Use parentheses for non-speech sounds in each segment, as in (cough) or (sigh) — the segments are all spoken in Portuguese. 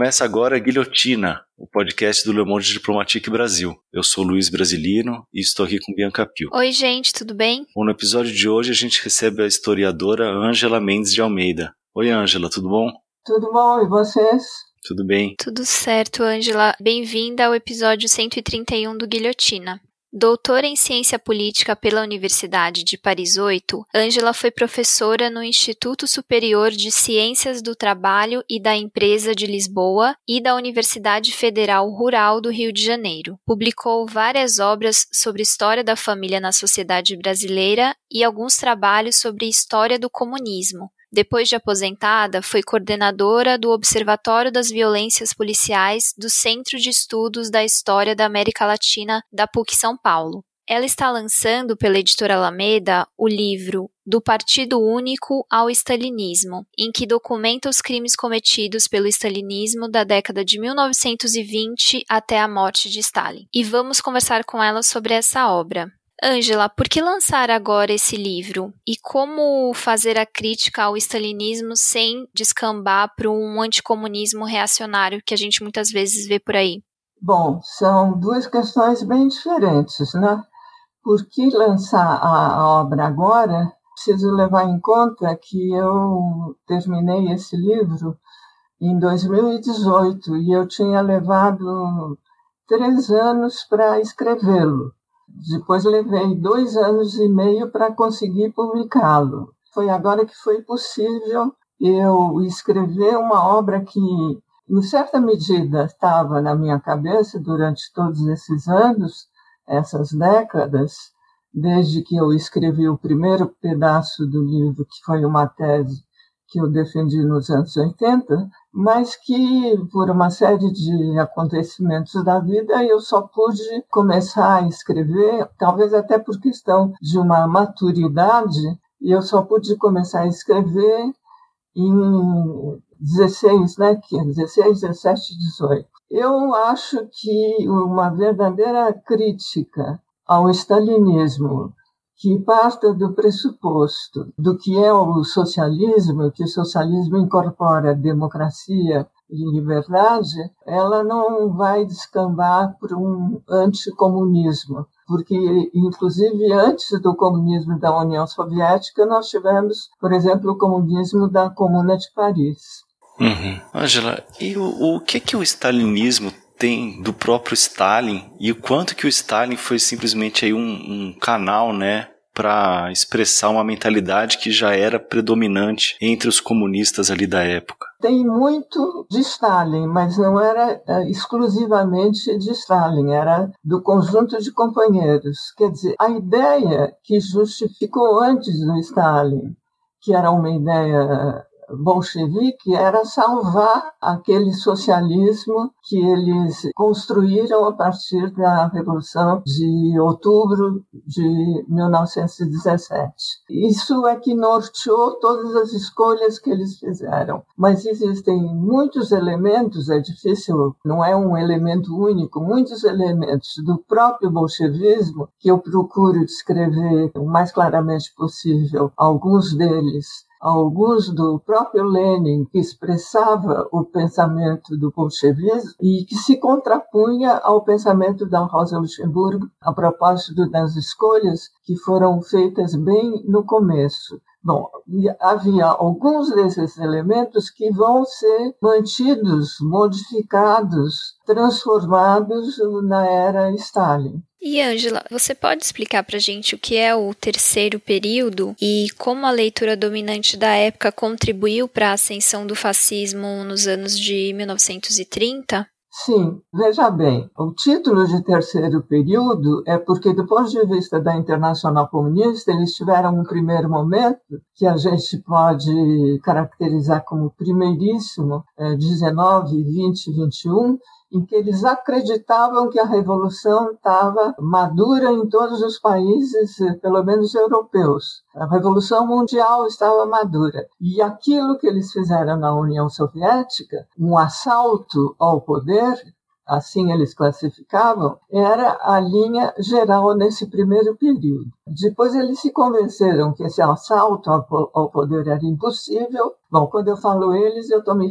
Começa agora Guilhotina, o podcast do Le Monde Diplomatique Brasil. Eu sou Luiz Brasilino e estou aqui com Bianca Pio. Oi, gente, tudo bem? Bom, no episódio de hoje a gente recebe a historiadora Ângela Mendes de Almeida. Oi, Ângela, tudo bom? Tudo bom, e vocês? Tudo bem. Tudo certo, Ângela. Bem-vinda ao episódio 131 do Guilhotina. Doutora em Ciência Política pela Universidade de Paris 8, Ângela foi professora no Instituto Superior de Ciências do Trabalho e da Empresa de Lisboa e da Universidade Federal Rural do Rio de Janeiro. Publicou várias obras sobre história da família na sociedade brasileira e alguns trabalhos sobre história do comunismo, depois de aposentada, foi coordenadora do Observatório das Violências Policiais do Centro de Estudos da História da América Latina da PUC São Paulo. Ela está lançando pela editora Alameda o livro Do Partido Único ao Stalinismo, em que documenta os crimes cometidos pelo stalinismo da década de 1920 até a morte de Stalin. E vamos conversar com ela sobre essa obra. Ângela, por que lançar agora esse livro? E como fazer a crítica ao stalinismo sem descambar para um anticomunismo reacionário que a gente muitas vezes vê por aí? Bom, são duas questões bem diferentes, né? Por que lançar a, a obra agora? Preciso levar em conta que eu terminei esse livro em 2018 e eu tinha levado três anos para escrevê-lo. Depois levei dois anos e meio para conseguir publicá-lo. Foi agora que foi possível eu escrever uma obra que, em certa medida, estava na minha cabeça durante todos esses anos, essas décadas, desde que eu escrevi o primeiro pedaço do livro, que foi uma tese que eu defendi nos anos 80, mas que, por uma série de acontecimentos da vida, eu só pude começar a escrever, talvez até por questão de uma maturidade, e eu só pude começar a escrever em 16, né, 16, 17, 18. Eu acho que uma verdadeira crítica ao stalinismo que parta do pressuposto do que é o socialismo, que o socialismo incorpora democracia e liberdade, ela não vai descambar para um anticomunismo, porque, inclusive, antes do comunismo da União Soviética, nós tivemos, por exemplo, o comunismo da Comuna de Paris. Uhum. Angela, e o, o que que o stalinismo tem do próprio Stalin e o quanto que o Stalin foi simplesmente aí um, um canal, né, para expressar uma mentalidade que já era predominante entre os comunistas ali da época. Tem muito de Stalin, mas não era é, exclusivamente de Stalin, era do conjunto de companheiros. Quer dizer, a ideia que justificou antes do Stalin, que era uma ideia bolchevique era salvar aquele socialismo que eles construíram a partir da Revolução de outubro de 1917. Isso é que norteou todas as escolhas que eles fizeram. Mas existem muitos elementos, é difícil, não é um elemento único, muitos elementos do próprio bolchevismo que eu procuro descrever o mais claramente possível, alguns deles alguns do próprio Lenin, que expressava o pensamento do bolchevismo e que se contrapunha ao pensamento da Rosa Luxemburgo a propósito das escolhas que foram feitas bem no começo. Bom, havia alguns desses elementos que vão ser mantidos, modificados, transformados na era Stalin. E Angela, você pode explicar para gente o que é o terceiro período e como a leitura dominante da época contribuiu para a ascensão do fascismo nos anos de 1930? Sim, veja bem, o título de terceiro período é porque, do ponto de vista da Internacional Comunista, eles tiveram um primeiro momento que a gente pode caracterizar como primeiríssimo, é, 19, 20, 21, em que eles acreditavam que a revolução estava madura em todos os países, pelo menos europeus. A revolução mundial estava madura. E aquilo que eles fizeram na União Soviética, um assalto ao poder, assim eles classificavam, era a linha geral nesse primeiro período. Depois eles se convenceram que esse assalto ao poder era impossível. Bom, quando eu falo eles, eu estou me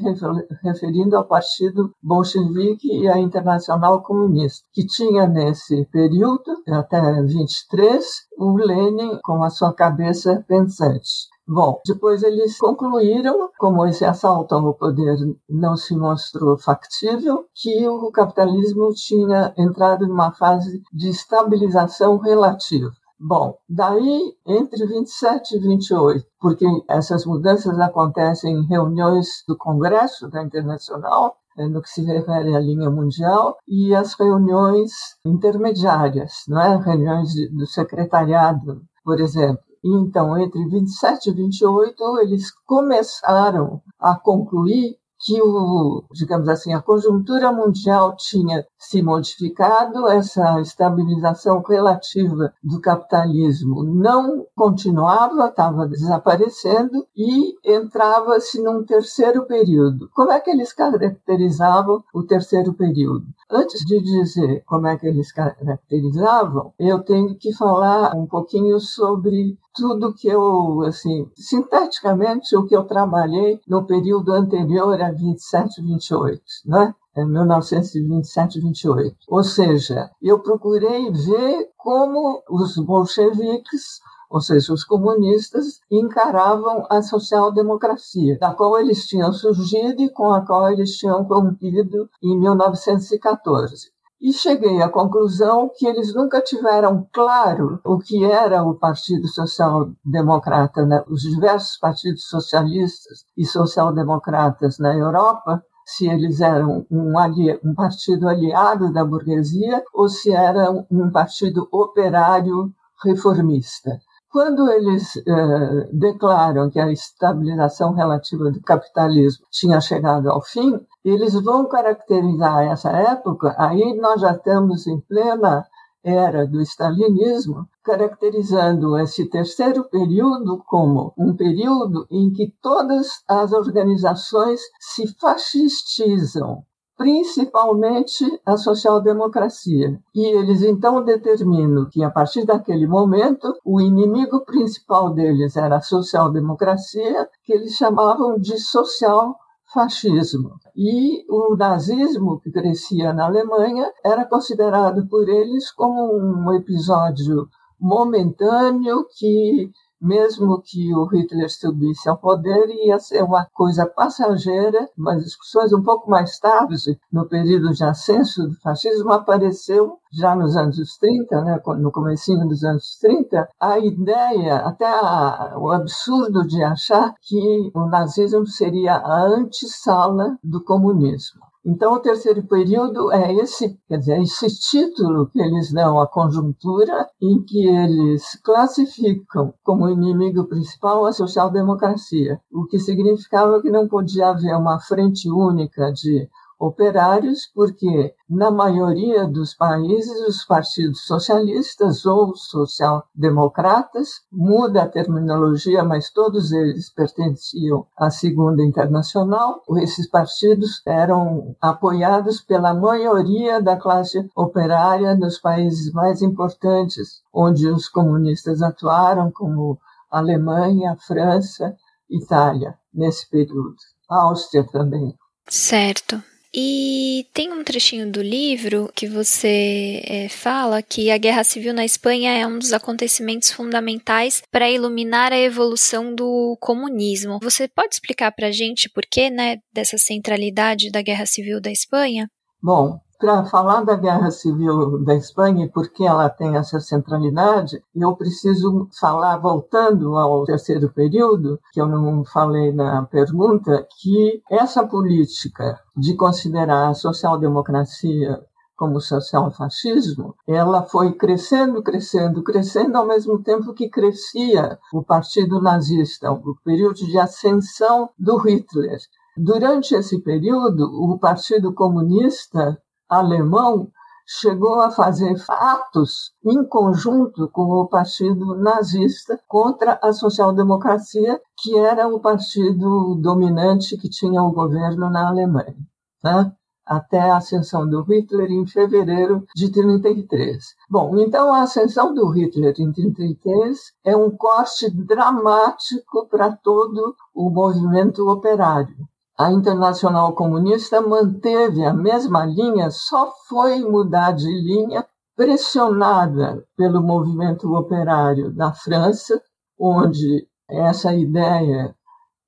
referindo ao Partido Bolchevique e à Internacional Comunista, que tinha nesse período, até 23, o Lenin com a sua cabeça pensante. Bom, depois eles concluíram, como esse assalto ao poder não se mostrou factível, que o capitalismo tinha entrado numa fase de estabilização relativa. Bom, daí entre 27 e 28, porque essas mudanças acontecem em reuniões do Congresso da Internacional, eh, no que se refere à linha mundial, e as reuniões intermediárias, não é? reuniões do secretariado, por exemplo. Então, entre 27 e 28, eles começaram a concluir que o, digamos assim, a conjuntura mundial tinha se modificado, essa estabilização relativa do capitalismo não continuava, estava desaparecendo e entrava-se num terceiro período. Como é que eles caracterizavam o terceiro período? Antes de dizer como é que eles caracterizavam, eu tenho que falar um pouquinho sobre tudo que eu, assim, sinteticamente, o que eu trabalhei no período anterior a 27, 28, né? 1927 28. Ou seja, eu procurei ver como os bolcheviques ou seja, os comunistas encaravam a social-democracia, da qual eles tinham surgido e com a qual eles tinham rompido em 1914. E cheguei à conclusão que eles nunca tiveram claro o que era o Partido Social Democrata, né? os diversos partidos socialistas e social-democratas na Europa, se eles eram um, ali, um, partido aliado da burguesia ou se era um partido operário reformista. Quando eles eh, declaram que a estabilização relativa do capitalismo tinha chegado ao fim, eles vão caracterizar essa época, aí nós já estamos em plena era do stalinismo, caracterizando esse terceiro período como um período em que todas as organizações se fascistizam, principalmente a social-democracia. E eles então determinam que, a partir daquele momento, o inimigo principal deles era a social-democracia, que eles chamavam de social fascismo. E o nazismo, que crescia na Alemanha, era considerado por eles como um episódio momentâneo que mesmo que o Hitler subisse ao poder, ia ser uma coisa passageira, mas discussões um pouco mais tarde, no período de ascenso do fascismo, apareceu já nos anos 30, né, no comecinho dos anos 30, a ideia, até a, o absurdo de achar que o nazismo seria a antessala do comunismo. Então, o terceiro período é esse, quer dizer, esse título que eles dão à conjuntura em que eles classificam como inimigo principal a social-democracia, o que significava que não podia haver uma frente única de operários, porque na maioria dos países os partidos socialistas ou social-democratas, muda a terminologia, mas todos eles pertenciam à Segunda Internacional. Esses partidos eram apoiados pela maioria da classe operária nos países mais importantes, onde os comunistas atuaram, como Alemanha, França, Itália, nesse período. A Áustria também. Certo. E tem um trechinho do livro que você é, fala que a Guerra Civil na Espanha é um dos acontecimentos fundamentais para iluminar a evolução do comunismo. Você pode explicar para a gente por que, né, dessa centralidade da Guerra Civil da Espanha? Bom, para falar da Guerra Civil da Espanha e por que ela tem essa centralidade, eu preciso falar, voltando ao terceiro período, que eu não falei na pergunta, que essa política de considerar a social-democracia como social-fascismo, ela foi crescendo, crescendo, crescendo, ao mesmo tempo que crescia o Partido Nazista, o período de ascensão do Hitler. Durante esse período, o Partido Comunista alemão chegou a fazer atos em conjunto com o partido nazista contra a social-democracia, que era o partido dominante que tinha o governo na Alemanha. Tá? até a ascensão do Hitler em fevereiro de 33. Bom, então a ascensão do Hitler em 33 é um corte dramático para todo o movimento operário. A Internacional Comunista manteve a mesma linha, só foi mudar de linha pressionada pelo movimento operário da França, onde essa ideia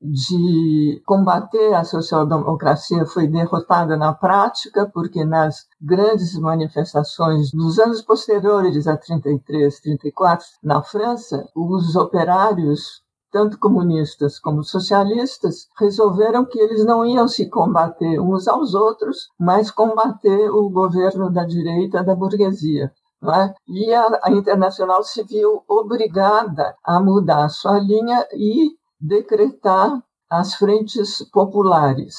de combater a social-democracia foi derrotada na prática, porque nas grandes manifestações dos anos posteriores a 33, 34, na França, os operários tanto comunistas como socialistas, resolveram que eles não iam se combater uns aos outros, mas combater o governo da direita da burguesia. É? E a, a Internacional se viu obrigada a mudar sua linha e decretar as frentes populares,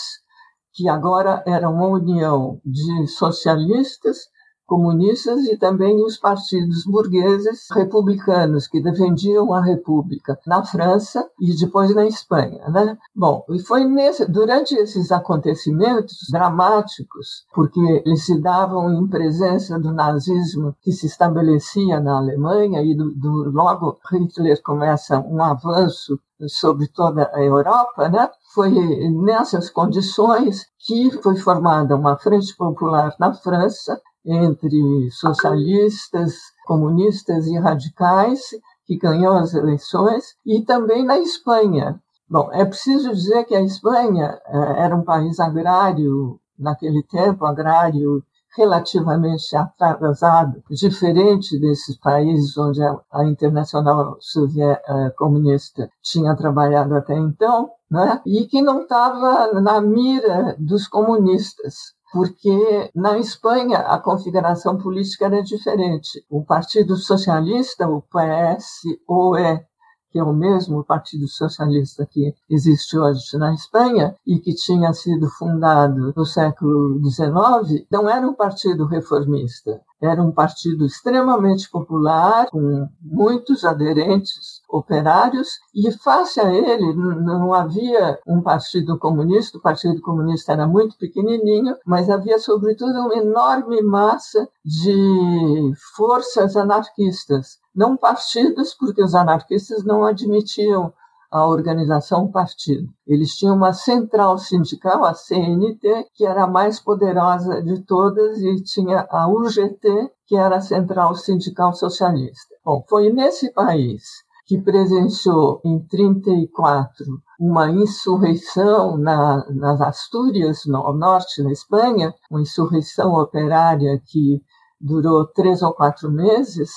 que agora eram uma união de socialistas, comunistas e também os partidos burgueses republicanos que defendiam a república na França e depois na Espanha, né? Bom, e foi nesse, durante esses acontecimentos dramáticos, porque eles se davam em presença do nazismo que se estabelecia na Alemanha e do, do logo Hitler começa um avanço sobre toda a Europa, né? Foi nessas condições que foi formada uma frente popular na França entre socialistas, comunistas e radicais, que ganhou as eleições, e também na Espanha. Bom, é preciso dizer que a Espanha eh, era um país agrário, naquele tempo, agrário relativamente atrasado, diferente desses países onde a Internacional eh, Comunista tinha trabalhado até então, né? e que não estava na mira dos comunistas porque na Espanha a configuração política era diferente. O Partido Socialista, o PSOE, que é o mesmo Partido Socialista que existe hoje na Espanha e que tinha sido fundado no século XIX, não era um partido reformista. Era um partido extremamente popular, com muitos aderentes operários, e face a ele não havia um partido comunista, o Partido Comunista era muito pequenininho, mas havia, sobretudo, uma enorme massa de forças anarquistas. Não partidos, porque os anarquistas não admitiam a organização partido. Eles tinham uma central sindical, a CNT, que era a mais poderosa de todas, e tinha a UGT, que era a central sindical socialista. Bom, foi nesse país que presenciou em 34 uma insurreição na, nas Astúrias, no norte, na Espanha, uma insurreição operária que durou três ou quatro meses,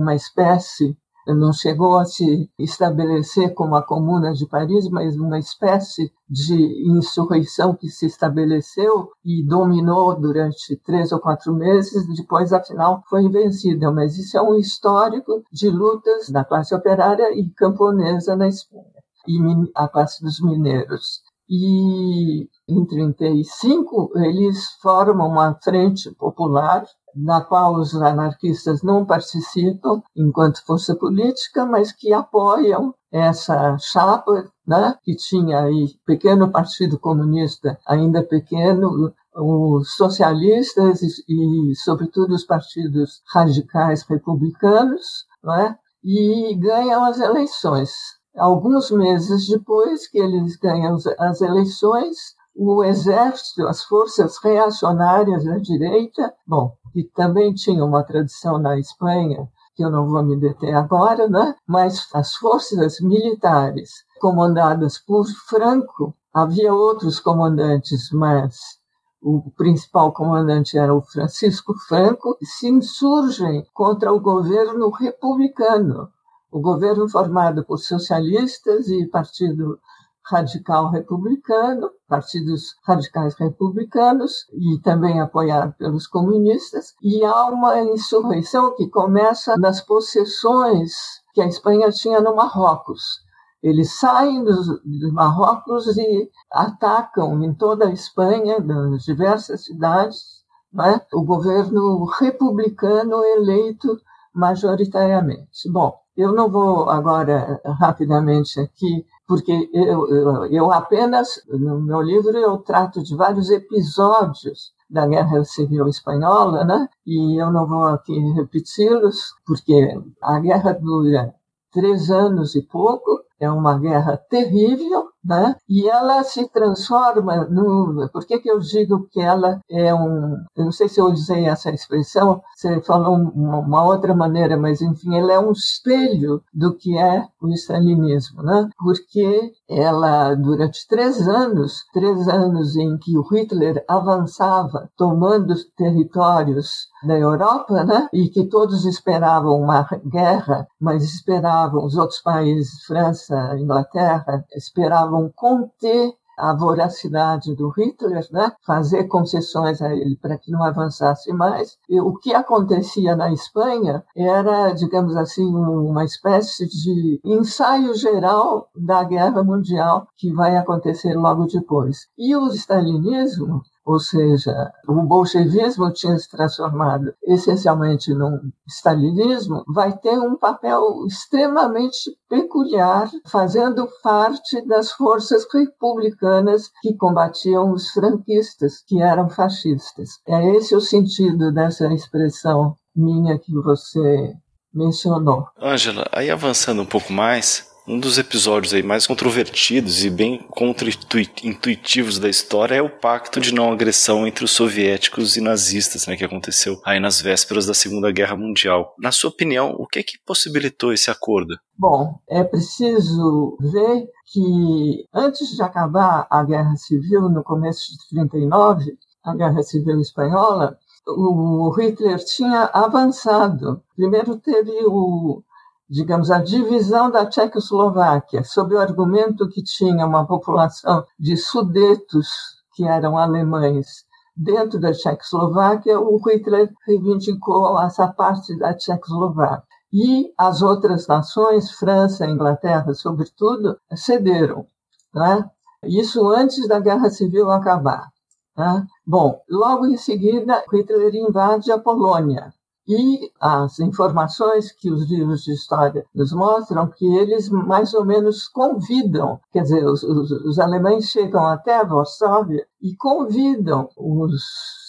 uma espécie não chegou a se estabelecer como a Comuna de Paris, mas uma espécie de insurreição que se estabeleceu e dominou durante três ou quatro meses, depois, afinal, foi vencida. Mas isso é um histórico de lutas da classe operária e camponesa na Espanha, e a classe dos mineiros. E em 35 eles formam uma frente popular na qual os anarquistas não participam enquanto força política, mas que apoiam essa chapa, né, que tinha aí pequeno partido comunista, ainda pequeno, os socialistas e, e sobretudo, os partidos radicais republicanos, né, e ganham as eleições. Alguns meses depois que eles ganham as eleições, o exército, as forças reacionárias da direita, bom, que também tinha uma tradição na Espanha, que eu não vou me deter agora, né? mas as forças militares comandadas por Franco, havia outros comandantes, mas o principal comandante era o Francisco Franco, se insurgem contra o governo republicano, o governo formado por socialistas e partido radical republicano, partidos radicais republicanos e também apoiado pelos comunistas, e há uma insurreição que começa nas possessões que a Espanha tinha no Marrocos. Eles saem dos, do Marrocos e atacam em toda a Espanha, nas diversas cidades, né, o governo republicano eleito majoritariamente. Bom, Eu não vou agora rapidamente aqui, porque eu, eu, eu apenas, no meu livro, eu trato de vários episódios da Guerra Civil Espanhola, né? E eu não vou aqui repeti-los, porque a guerra dura três anos e pouco, é uma guerra terrível, né? E ela se transforma no. Por que, que eu digo que ela é um. Eu não sei se eu usei essa expressão, você falou uma, outra maneira, mas enfim, ela é um espelho do que é o stalinismo, né? Porque ela, durante três anos, três anos em que o Hitler avançava, tomando territórios da Europa, né? E que todos esperavam uma guerra, mas esperavam os outros países, França, Inglaterra, esperavam conter a voracidade do Hitler, né? fazer concessões a ele para que não avançasse mais. E o que acontecia na Espanha era, digamos assim, uma espécie de ensaio geral da guerra mundial que vai acontecer logo depois. E o stalinismo ou seja, o bolchevismo tinha se transformado essencialmente num stalinismo, vai ter um papel extremamente peculiar, fazendo parte das forças republicanas que combatiam os franquistas, que eram fascistas. É esse o sentido dessa expressão minha que você mencionou. Ângela, aí avançando um pouco mais, um dos episódios aí mais controvertidos e bem contra-intuitivos da história é o pacto de não agressão entre os soviéticos e nazistas, né, que aconteceu aí nas vésperas da Segunda Guerra Mundial. Na sua opinião, o que é que possibilitou esse acordo? Bom, é preciso ver que antes de acabar a Guerra Civil, no começo de 39, a Guerra Civil Espanhola, o Hitler tinha avançado. Primeiro teve o digamos, a divisão da Tchecoslováquia, sob o argumento que tinha uma população de sudetos que eram alemães dentro da Tchecoslováquia, o Hitler reivindicou essa parte da Tchecoslováquia. E as outras nações, França, Inglaterra, sobretudo, cederam. Né? Isso antes da Guerra Civil acabar. Né? Bom, logo em seguida, Hitler invade a Polônia. E as informações que os livros de história nos mostram que eles mais ou menos convidam, quer dizer, os, os, os alemães chegam até Varsóvia e convidam os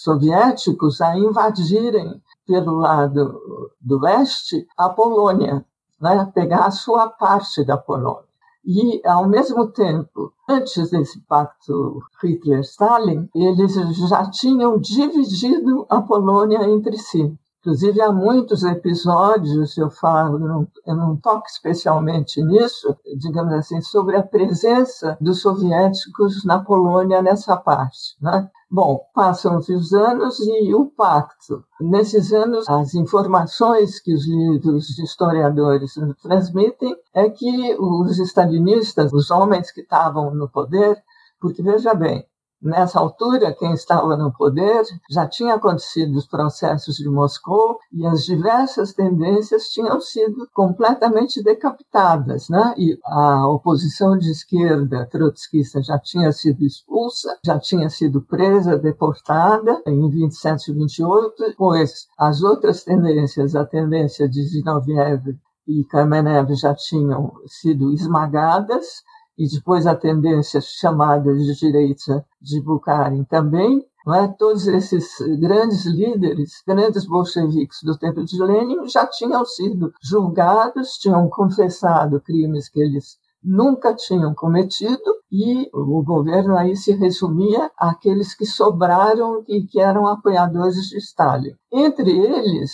soviéticos a invadirem pelo lado do leste a Polônia, né, pegar a sua parte da Polônia. E, ao mesmo tempo, antes desse pacto Hitler-Stalin, eles já tinham dividido a Polônia entre si. Inclusive, há muitos episódios, eu falo, eu não toco especialmente nisso, digamos assim, sobre a presença dos soviéticos na Polônia nessa parte. Né? Bom, passam-se os anos e o pacto. Nesses anos, as informações que os livros de historiadores transmitem é que os stalinistas, os homens que estavam no poder, porque veja bem, Nessa altura, quem estava no poder já tinha acontecido os processos de Moscou e as diversas tendências tinham sido completamente decapitadas, né? E a oposição de esquerda trotskista já tinha sido expulsa, já tinha sido presa, deportada em 27 e 28, pois as outras tendências, a tendência de Zinoviev e Kamenev já tinham sido esmagadas e depois a tendência chamada de direita de Bukharin também, é? todos esses grandes líderes, grandes bolcheviques do tempo de Lenin já tinham sido julgados, tinham confessado crimes que eles nunca tinham cometido e o governo aí se resumia àqueles que sobraram e que eram apoiadores de Stalin. Entre eles,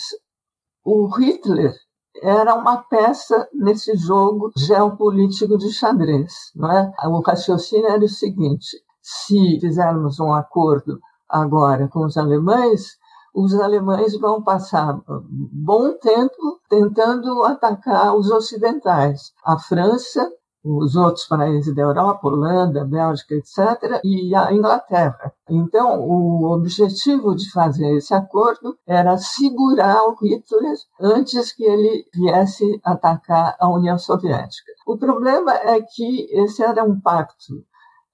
o Hitler era uma peça nesse jogo geopolítico de xadrez. Não é? O raciocínio era o seguinte: se fizermos um acordo agora com os alemães, os alemães vão passar bom tempo tentando atacar os ocidentais. A França os outros países da Europa, Holanda, Bélgica, etc., e a Inglaterra. Então, o objetivo de fazer esse acordo era segurar o Hitler antes que ele viesse atacar a União Soviética. O problema é que esse era um pacto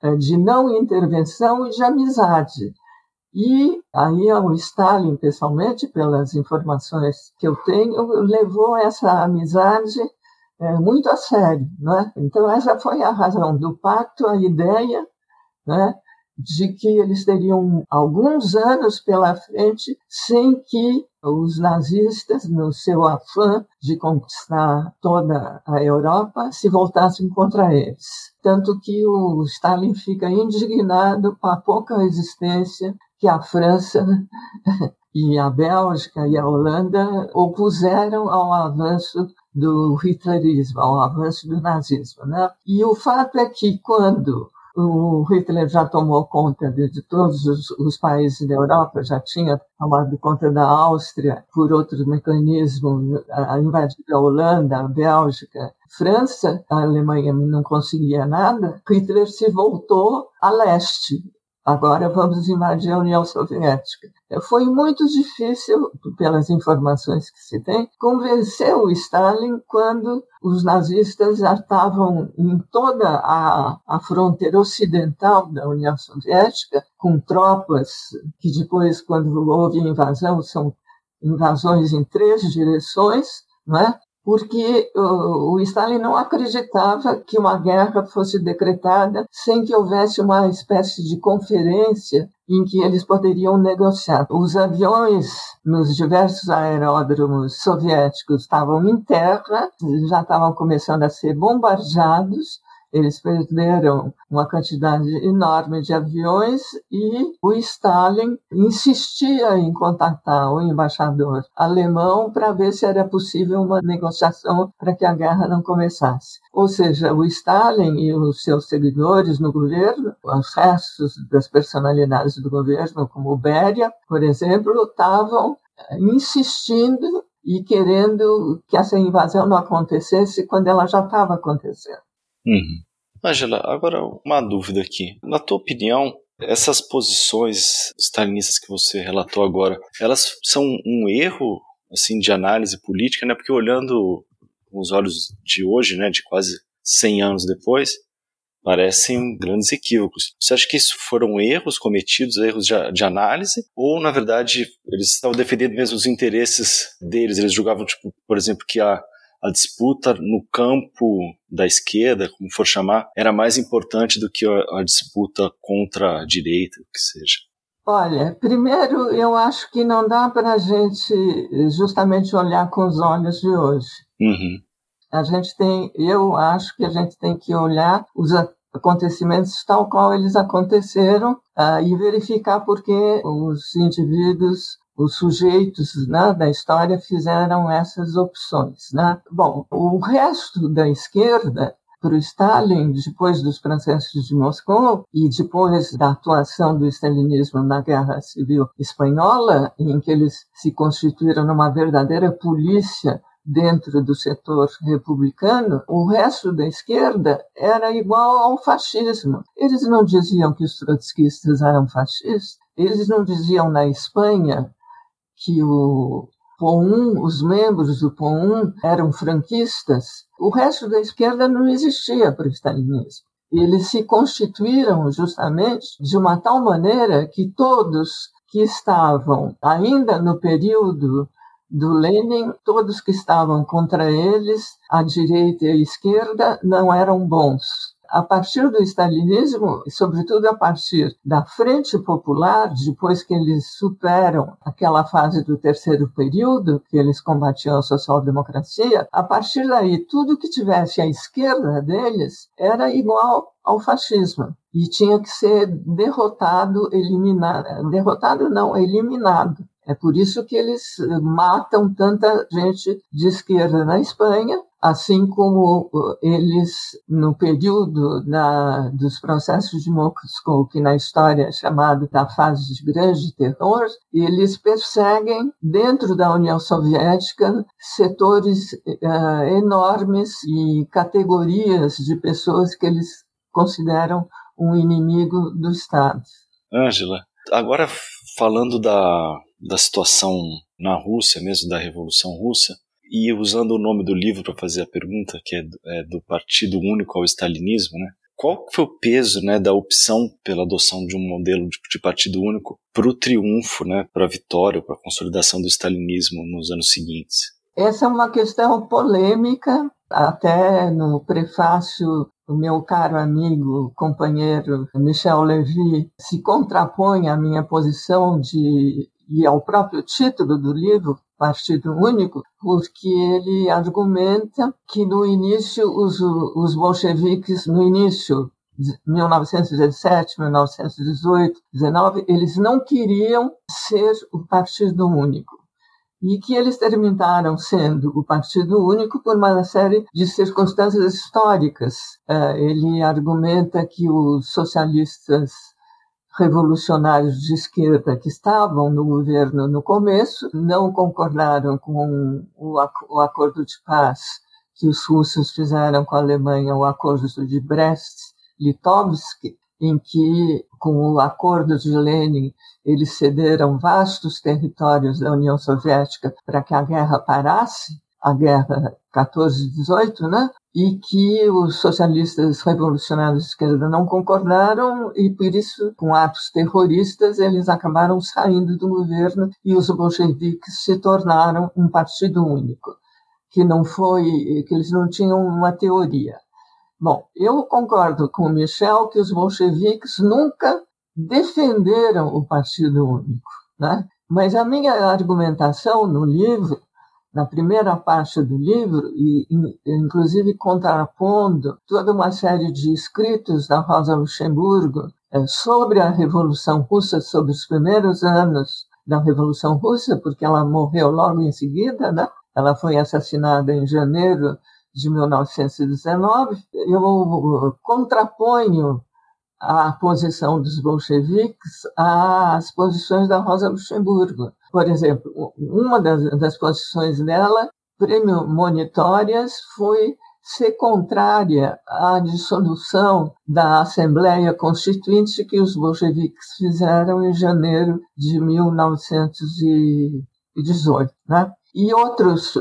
é, de não intervenção e de amizade. E aí o Stalin, pessoalmente, pelas informações que eu tenho, levou essa amizade é, muito a sério. Né? Então, essa foi a razão do pacto, a ideia né, de que eles teriam alguns anos pela frente sem que os nazistas, no seu afã de conquistar toda a Europa, se voltassem contra eles. Tanto que o Stalin fica indignado com a pouca resistência que a França (laughs) e a Bélgica e a Holanda opuseram ao avanço do hitlerismo, ao avanço do nazismo. Né? E o fato é que quando o Hitler já tomou conta de, de todos os, os, países da Europa, já tinha tomado conta da Áustria por outros mecanismos, a, a Holanda, a Bélgica, França, a Alemanha não conseguia nada, Hitler se voltou a leste, Agora vamos invadir a União Soviética. Foi muito difícil, pelas informações que se tem, convencer o Stalin quando os nazistas já estavam em toda a, a fronteira ocidental da União Soviética, com tropas que depois, quando houve invasão, são invasões em três direções, não é? Porque o Stalin não acreditava que uma guerra fosse decretada sem que houvesse uma espécie de conferência em que eles poderiam negociar. Os aviões nos diversos aeródromos soviéticos estavam em terra, já estavam começando a ser bombardeados eles perderam uma quantidade enorme de aviões e o Stalin insistia em contatar o embaixador alemão para ver se era possível uma negociação para que a guerra não começasse. Ou seja, o Stalin e os seus seguidores no governo, os restos das personalidades do governo, como Beria, por exemplo, estavam insistindo e querendo que essa invasão não acontecesse quando ela já estava acontecendo. Uhum. Angela, agora uma dúvida aqui. Na tua opinião, essas posições stalinistas que você relatou agora, elas são um erro assim de análise política, né? Porque olhando com os olhos de hoje, né, de quase 100 anos depois, parecem grandes equívocos. Você acha que isso foram erros cometidos, erros de, de, análise, ou na verdade eles estavam defendendo mesmo os interesses deles? Eles julgavam, tipo, por exemplo, que a a disputa no campo da esquerda, como for chamar, era mais importante do que a, a disputa contra a direita, o que seja. Olha, primeiro eu acho que não dá para a gente justamente olhar com os olhos de hoje. Uhum. A gente tem, eu acho que a gente tem que olhar os acontecimentos tal qual eles aconteceram uh, e verificar por que os indivíduos os sujeitos né, da história fizeram essas opções. Né? Bom, o resto da esquerda para o Stalin, depois dos processos de Moscou e depois da atuação do stalinismo na Guerra Civil Espanhola, em que eles se constituíram numa verdadeira polícia dentro do setor republicano, o resto da esquerda era igual ao fascismo. Eles não diziam que os trotskistas eram fascistas, eles não diziam na Espanha que o POUM, os membros do POUM eram franquistas, o resto da esquerda não existia para o stalinismo. Eles se constituíram justamente de uma tal maneira que todos que estavam ainda no período do Lenin, todos que estavam contra eles, a direita e a esquerda, não eram bons a partir do stalinismo, e sobretudo a partir da Frente Popular, depois que eles superam aquela fase do terceiro período, que eles combatiam a social-democracia, a partir daí, tudo que tivesse à esquerda deles era igual ao fascismo e tinha que ser derrotado, eliminado, derrotado não, eliminado. É por isso que eles matam tanta gente de esquerda na Espanha assim como uh, eles, no período da, dos processos de Moscou, que na história é chamado da fase de grande terror, eles perseguem, dentro da União Soviética, setores uh, enormes e categorias de pessoas que eles consideram um inimigo do Estado. Ângela, agora falando da, da situação na Rússia, mesmo da Revolução Russa, e usando o nome do livro para fazer a pergunta, que é do, é do, Partido Único ao Stalinismo, né? Qual foi o peso né, da opção pela adoção de um modelo de, de partido único para o triunfo, né, para a vitória, para a consolidação do stalinismo nos anos seguintes? Essa é uma questão polêmica, até no prefácio o meu caro amigo, companheiro Michel Levy se contrapõe à minha posição de e ao próprio título do livro, Partido Único, porque ele argumenta que no início os, os bolcheviques, no início 1917, 1918, 19, eles não queriam ser o Partido Único e que eles terminaram sendo o Partido Único por uma série de circunstâncias históricas. É, ele argumenta que os socialistas revolucionários de esquerda que estavam no governo no começo não concordaram com o acordo de paz que os russos fizeram com a Alemanha, o acordo de Brest-Litovsk, em que, com o acordo de Lenin, eles cederam vastos territórios da União Soviética para que a guerra parasse, a guerra 14-18, né? E que os socialistas revolucionários de esquerda não concordaram e por isso, com atos terroristas, eles acabaram saindo do governo e os bolcheviques se tornaram um partido único, que não foi, que eles não tinham uma teoria. Bom, eu concordo com o Michel que os bolcheviques nunca defenderam o Partido Único, né? Mas a minha argumentação no livro, na primeira parte do livro, e inclusive contrapondo toda uma série de escritos da Rosa Luxemburgo é, sobre a Revolução Russa, sobre os primeiros anos da Revolução Russa, porque ela morreu logo em seguida, né? Ela foi assassinada em janeiro de 1919. Eu contraponho a posição dos bolcheviques às posições da Rosa Luxemburgo. Por exemplo, uma das, das posições dela, premonitórias, foi ser contrária à dissolução da Assembleia Constituinte que os bolcheviques fizeram em janeiro de 1918. Né? E outros,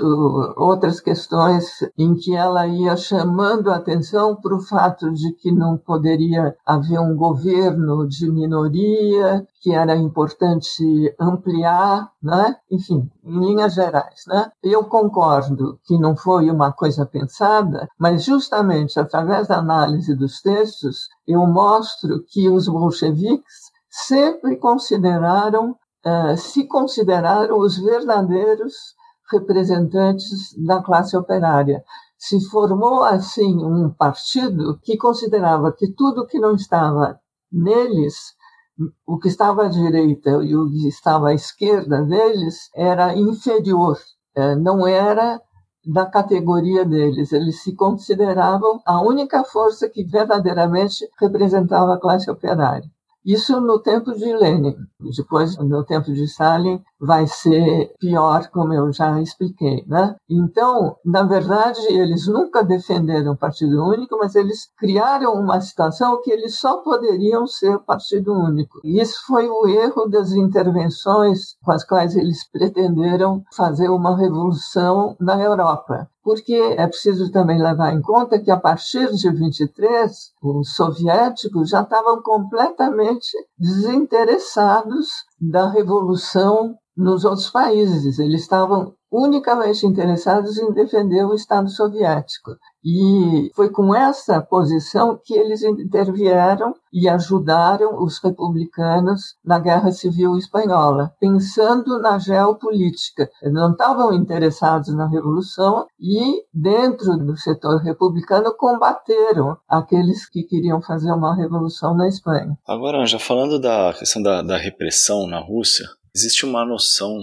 outras questões em que ela ia chamando a atenção para o fato de que não poderia haver um governo de minoria, que era importante ampliar, né? enfim, em linhas gerais. Né? Eu concordo que não foi uma coisa pensada, mas justamente através da análise dos textos, eu mostro que os bolcheviques sempre consideraram, uh, se consideraram os verdadeiros representantes da classe operária. Se formou assim um partido que considerava que tudo que não estava neles, o que estava à direita e o que estava à esquerda deles, era inferior, é, não era da categoria deles. Eles se consideravam a única força que verdadeiramente representava a classe operária. Isso no tempo de Lenin. Depois, no tempo de Stalin, vai ser pior, como eu já expliquei. Né? Então, na verdade, eles nunca defenderam o Partido Único, mas eles criaram uma situação que eles só poderiam ser Partido Único. E isso foi o erro das intervenções com as quais eles pretenderam fazer uma revolução na Europa porque é preciso também levar em conta que a partir de 23, os soviéticos já estavam completamente desinteressados da revolução nos outros países. Eles estavam unicamente interessados em defender o Estado soviético. E foi com essa posição que eles intervieram e ajudaram os republicanos na Guerra Civil Espanhola, pensando na geopolítica. Não estavam interessados na revolução e, dentro do setor republicano, combateram aqueles que queriam fazer uma revolução na Espanha. Agora, já falando da questão da, da repressão na Rússia, existe uma noção,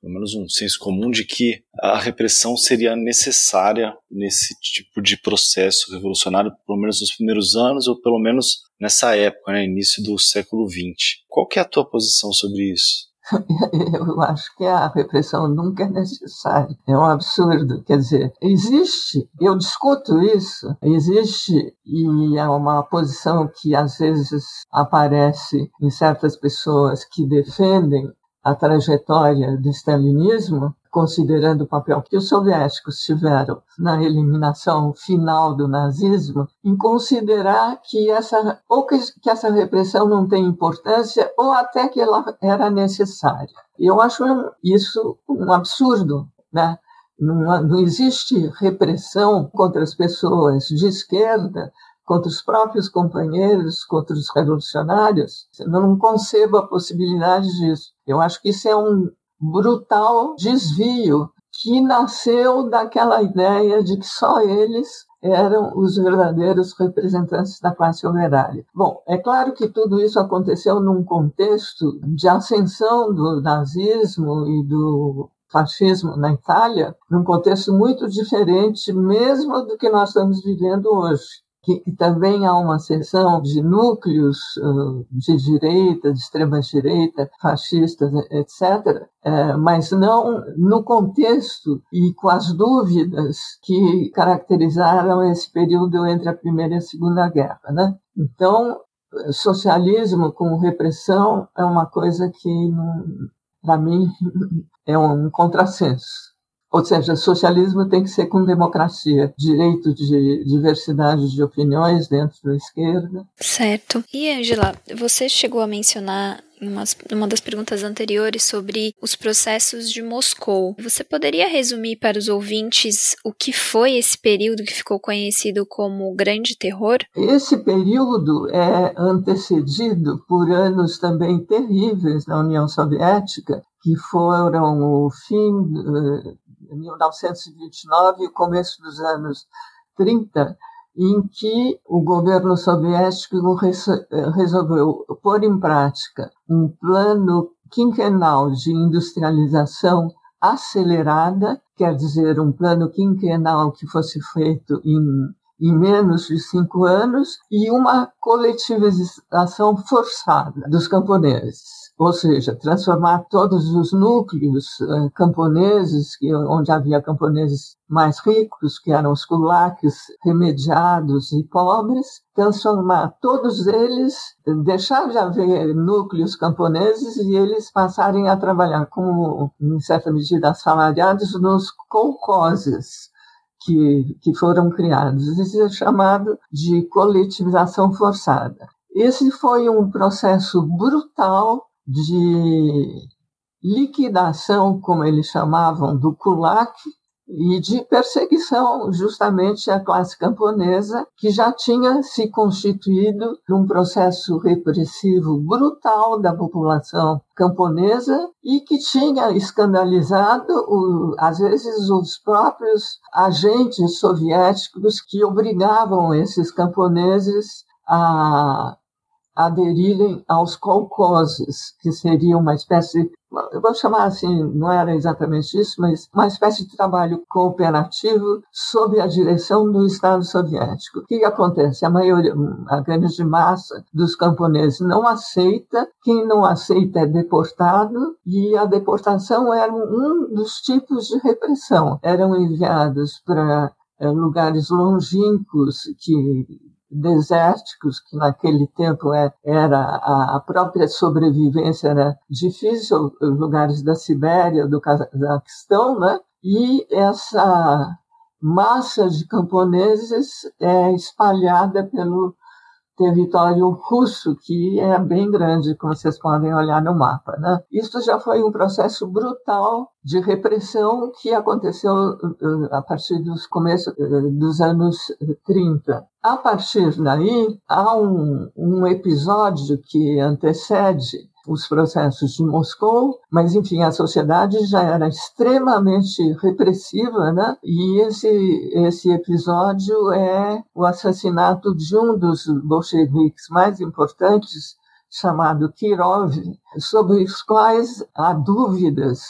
pelo menos um senso comum de que a repressão seria necessária nesse tipo de processo revolucionário, pelo menos nos primeiros anos, ou pelo menos nessa época, né, início do século XX. Qual que é a tua posição sobre isso? (laughs) Eu acho que a repressão nunca é necessária. É um absurdo. Quer dizer, existe, eu discuto isso, existe, e é uma posição que às vezes aparece em certas pessoas que defendem a trajetória do stalinismo, considerando o papel que os soviéticos tiveram na eliminação final do nazismo, em considerar que essa ou que, que essa repressão não tem importância ou até que ela era necessária. Eu acho isso um absurdo, né? não, não existe repressão contra as pessoas de esquerda, contra os próprios companheiros, contra os revolucionários. Eu não concebo a possibilidade disso. Eu acho que isso é um brutal desvio que nasceu daquela ideia de que só eles eram os verdadeiros representantes da classe operária. Bom, é claro que tudo isso aconteceu num contexto de ascensão do nazismo e do fascismo na Itália, num contexto muito diferente mesmo do que nós estamos vivendo hoje que, também há uma seção de núcleos de direita, de extrema-direita, fascistas, etc., é, mas não no contexto e com as dúvidas que caracterizaram esse período entre a Primeira e a Segunda Guerra. Né? Então, socialismo com repressão é uma coisa que, para mim, (laughs) é um contrassenso. Ou seja, socialismo tem que ser com democracia, direito de diversidade de opiniões dentro da esquerda. Certo. E, Angela, você chegou a mencionar em uma, uma das perguntas anteriores sobre os processos de Moscou. Você poderia resumir para os ouvintes o que foi esse período que ficou conhecido como o Grande Terror? Esse período é antecedido por anos também terríveis na União Soviética, que foram o fim 1929 e o começo dos anos 30, em que o governo soviético resolveu pôr em prática um plano quinquenal de industrialização acelerada, quer dizer, um plano quinquenal que fosse feito em, em menos de cinco anos, e uma coletivização forçada dos camponeses ou seja, transformar todos os núcleos uh, camponeses, que, onde havia camponeses mais ricos, que eram os kulaks remediados e pobres, transformar todos eles, deixar de haver núcleos camponeses e eles passarem a trabalhar como, em certa medida, assalariados nos colcoses, que, que foram criados. Isso é chamado de coletivização forçada. Esse foi um processo brutal de liquidação, como eles chamavam, do kulak e de perseguição justamente à classe camponesa, que já tinha se constituído num processo repressivo brutal da população camponesa e que tinha escandalizado, o, às vezes, os próprios agentes soviéticos que obrigavam esses camponeses a aderirem aos colcoses, que seria uma espécie, eu vou chamar assim, não era exatamente isso, mas uma espécie de trabalho cooperativo sob a direção do Estado soviético. O que acontece? A maioria, a grande massa dos camponeses não aceita, quem não aceita é deportado, e a deportação era um dos tipos de repressão. Eram enviados para eh, lugares longínquos que desérticos, que naquele tempo é, era a própria sobrevivência era difícil, lugares da Sibéria, do Cazaquistão, né? E essa massa de camponeses é espalhada pelo território russo, que é bem grande, como vocês podem olhar no mapa. Né? Isso já foi um processo brutal de repressão que aconteceu uh, a partir dos começos uh, dos anos 30. A partir daí, há um, um episódio que antecede os processos de Moscou, mas enfim, a sociedade já era extremamente repressiva, né? E esse esse episódio é o assassinato de um dos bolcheviques mais importantes, chamado Kirov, sobre os quais há dúvidas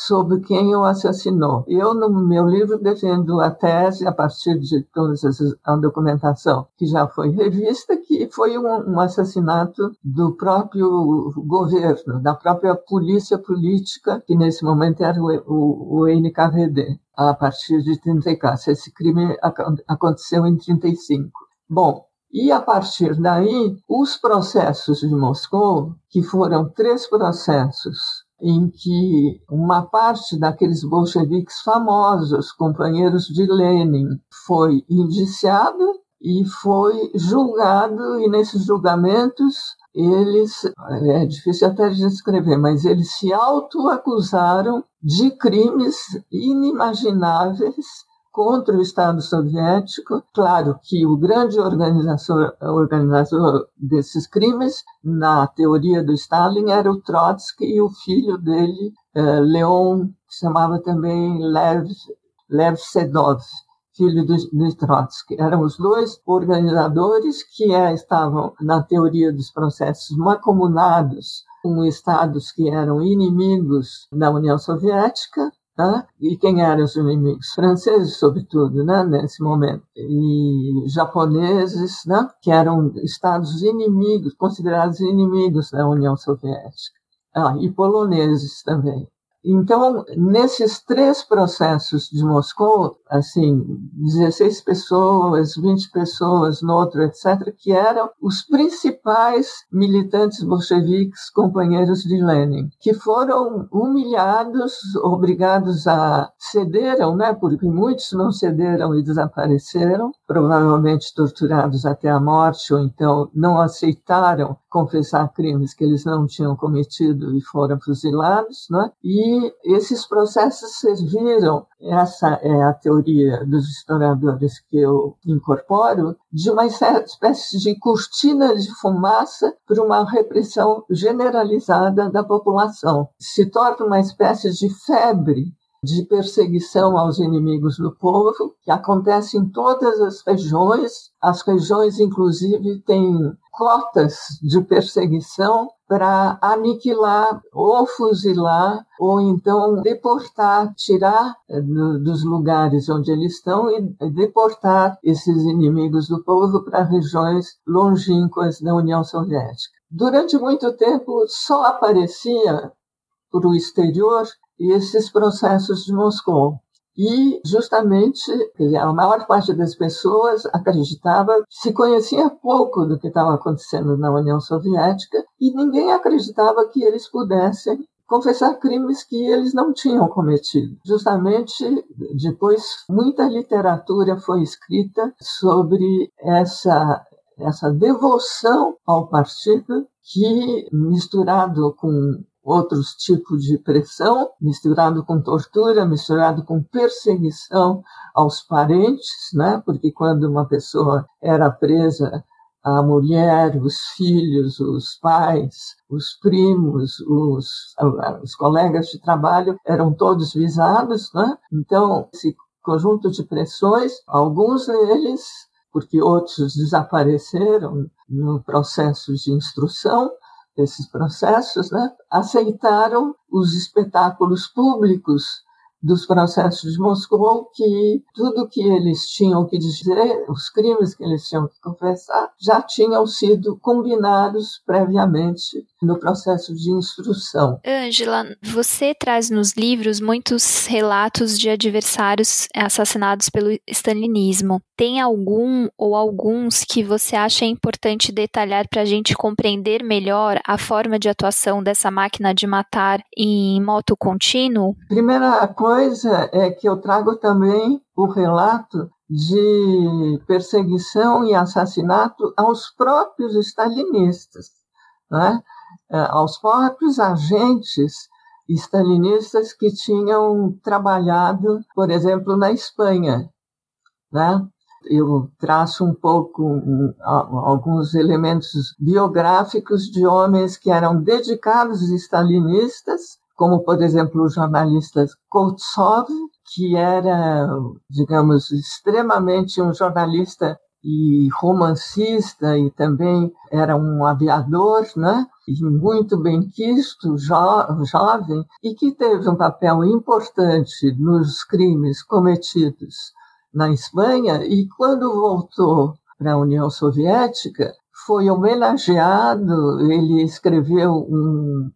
sobre quem o assassinou. Eu, no meu livro, defendo a tese, a partir de toda essa documentação que já foi revista, que foi um, um assassinato do próprio governo, da própria polícia política, que nesse momento era o, o, o NKVD, a partir de 34. Esse crime aconteceu em 35. Bom, e a partir daí, os processos de Moscou, que foram três processos em que uma parte daqueles bolcheviques famosos, companheiros de Lenin, foi indiciado e foi julgado, e nesses julgamentos eles, é difícil até de descrever, mas eles se autoacusaram de crimes inimagináveis contra o Estado soviético. Claro que o grande organizador, organizador desses crimes, na teoria do Stalin, era o Trotsky e o filho dele, eh, Leon, que chamava também Lev, Lev Sedov filho do, do Trotsky. Eram os dois organizadores que é, estavam na teoria dos processos macomunados com estados que eram inimigos da União Soviética, né? e quem eram os inimigos? Franceses, sobretudo, né? nesse momento, e japoneses, né? que eram estados inimigos, considerados inimigos da União Soviética, ah, e poloneses também. Então, nesses três processos de Moscou, assim, 16 pessoas, 20 pessoas no outro, etc., que eram os principais militantes bolcheviques, companheiros de Lenin, que foram humilhados, obrigados a cederam, né, porque muitos não cederam e desapareceram, provavelmente torturados até a morte, ou então não aceitaram confessar crimes que eles não tinham cometido e foram fuzilados, né? E esses processos serviram, essa é a teoria dos historiadores que eu incorporo, de uma espécie de cortina de fumaça para uma repressão generalizada da população. Se torna uma espécie de febre de perseguição aos inimigos do povo, que acontece em todas as regiões. As regiões, inclusive, têm cotas de perseguição para aniquilar ou fuzilar ou então deportar, tirar eh, dos lugares onde eles estão e deportar esses inimigos do povo para regiões longínquas da União Soviética. Durante muito tempo só aparecia para o exterior esses processos de Moscou. E, justamente, a maior parte das pessoas acreditava, se conhecia pouco do que estava acontecendo na União Soviética e ninguém acreditava que eles pudessem confessar crimes que eles não tinham cometido. Justamente depois, muita literatura foi escrita sobre essa essa devoção ao partido que, misturado com outros tipos de pressão, misturado com tortura, misturado com perseguição aos parentes, né? porque quando uma pessoa era presa, a mulher, os filhos, os pais, os primos, os, os colegas de trabalho eram todos visados. Né? Então, esse conjunto de pressões, alguns deles, porque outros desapareceram no processo de instrução, desses processos, né, aceitaram os espetáculos públicos dos processos de Moscou que tudo que eles tinham que dizer, os crimes que eles tinham que confessar, já tinham sido combinados previamente no processo de instrução. Ângela, você traz nos livros muitos relatos de adversários assassinados pelo stalinismo. Tem algum ou alguns que você acha importante detalhar para a gente compreender melhor a forma de atuação dessa máquina de matar em moto contínuo? Primeira coisa é que eu trago também o relato de perseguição e assassinato aos próprios stalinistas, né? aos próprios agentes stalinistas que tinham trabalhado, por exemplo, na Espanha. Né? Eu traço um pouco alguns elementos biográficos de homens que eram dedicados stalinistas como, por exemplo, o jornalista Koltsov, que era, digamos, extremamente um jornalista e romancista e também era um aviador, né? E muito bem quisto, jo jovem, e que teve um papel importante nos crimes cometidos na Espanha e quando voltou para a União Soviética foi homenageado, ele escreveu um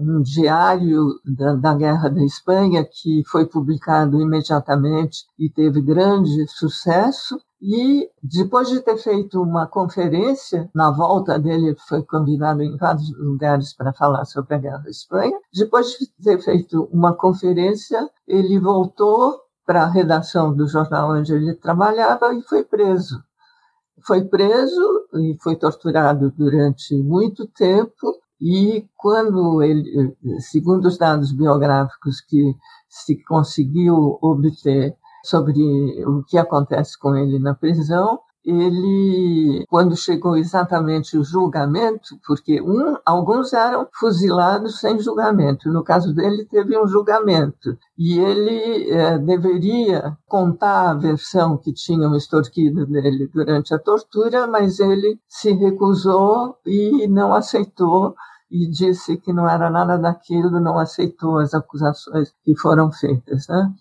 um diário da, da, Guerra da Espanha que foi publicado imediatamente e teve grande sucesso. E depois de ter feito uma conferência, na volta dele foi convidado em vários lugares para falar sobre a Guerra da Espanha. Depois de ter feito uma conferência, ele voltou para a redação do jornal onde ele trabalhava e foi preso. foi preso e foi torturado durante muito tempo e quando ele, segundo os dados biográficos que se conseguiu obter sobre o que acontece com ele na prisão, ele, quando chegou exatamente o julgamento, porque um, alguns eram fuzilados sem julgamento, no caso dele teve um julgamento, e ele é, deveria contar a versão que tinham extorquido dele durante a tortura, mas ele se recusou e não aceitou e disse que não era nada daquilo, não aceitou as acusações que foram feitas. Né?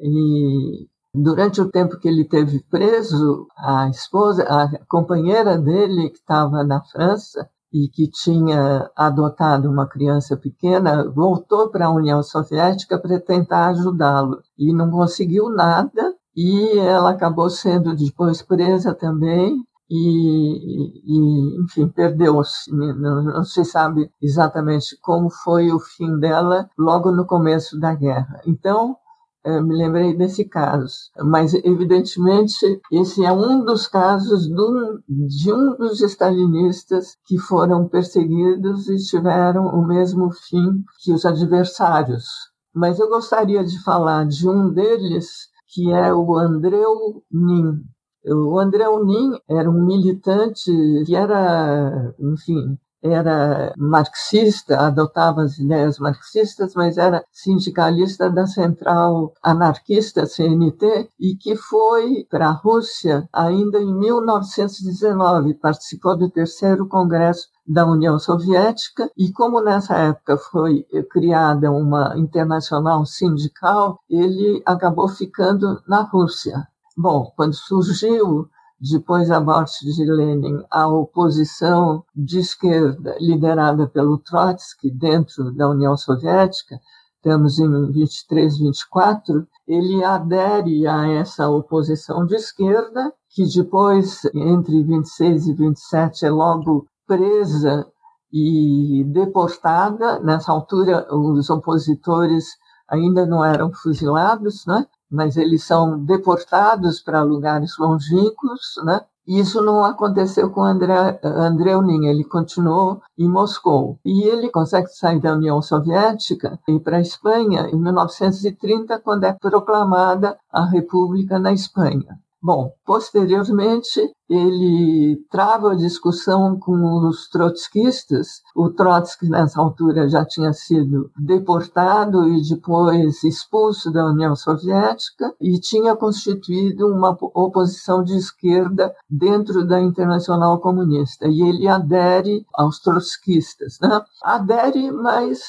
E Durante o tempo que ele teve preso, a esposa, a companheira dele que estava na França e que tinha adotado uma criança pequena, voltou para a União Soviética para tentar ajudá-lo e não conseguiu nada. E ela acabou sendo depois presa também e, e, enfim, perdeu-se. Não, não, se sabe exatamente como foi o fim dela logo no começo da guerra. Então, eu me lembrei desse caso, mas evidentemente esse é um dos casos do, de um dos stalinistas que foram perseguidos e tiveram o mesmo fim que os adversários. Mas eu gostaria de falar de um deles, que é o Andreu Nin. O Andreu Nin era um militante que era, enfim, era marxista, adotava as ideias marxistas, mas era sindicalista da central anarquista CNT e que foi para a Rússia ainda em 1919, participou do terceiro congresso da União Soviética e como nessa época foi criada uma internacional sindical, ele acabou ficando na Rússia. Bom, quando surgiu depois da morte de Lenin, a oposição de esquerda, liderada pelo Trotsky, dentro da União Soviética, estamos em 23, 24, ele adere a essa oposição de esquerda, que depois, entre 26 e 27, é logo presa e deportada. Nessa altura, os opositores ainda não eram fuzilados, né? Mas eles são deportados para lugares longínquos, né? Isso não aconteceu com André, André Unin, ele continuou em Moscou. E ele consegue sair da União Soviética e ir para a Espanha em 1930, quando é proclamada a República na Espanha. Bom, posteriormente ele trava a discussão com os trotskistas. O Trotsky, nessa altura, já tinha sido deportado e depois expulso da União Soviética e tinha constituído uma oposição de esquerda dentro da Internacional Comunista. E ele adere aos trotskistas. Né? Adere, mas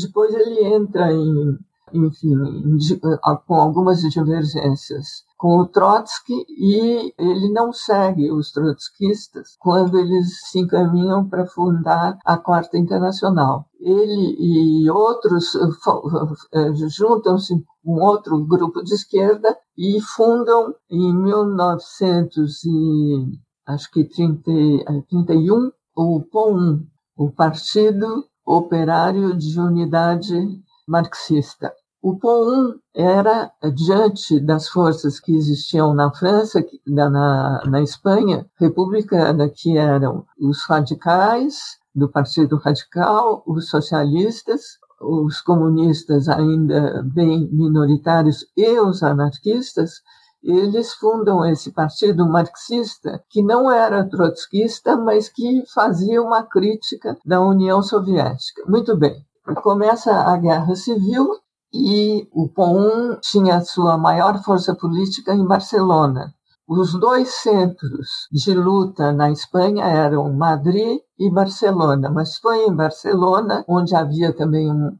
depois ele entra em enfim, com algumas divergências com o Trotsky e ele não segue os trotskistas quando eles se encaminham para fundar a Quarta Internacional. Ele e outros eh, juntam-se com outro grupo de esquerda e fundam em 1900 e acho que 30, 31 o POUM, o Partido Operário de Unidade Marxista. O POUM era, diante das forças que existiam na França, na, na Espanha republicana, que eram os radicais, do Partido Radical, os socialistas, os comunistas ainda bem minoritários e os anarquistas, eles fundam esse partido marxista que não era trotskista, mas que fazia uma crítica da União Soviética. Muito bem. Começa a Guerra Civil e o POUM tinha sua maior força política em Barcelona. Os dois centros de luta na Espanha eram Madrid e Barcelona, mas foi em Barcelona onde havia também um,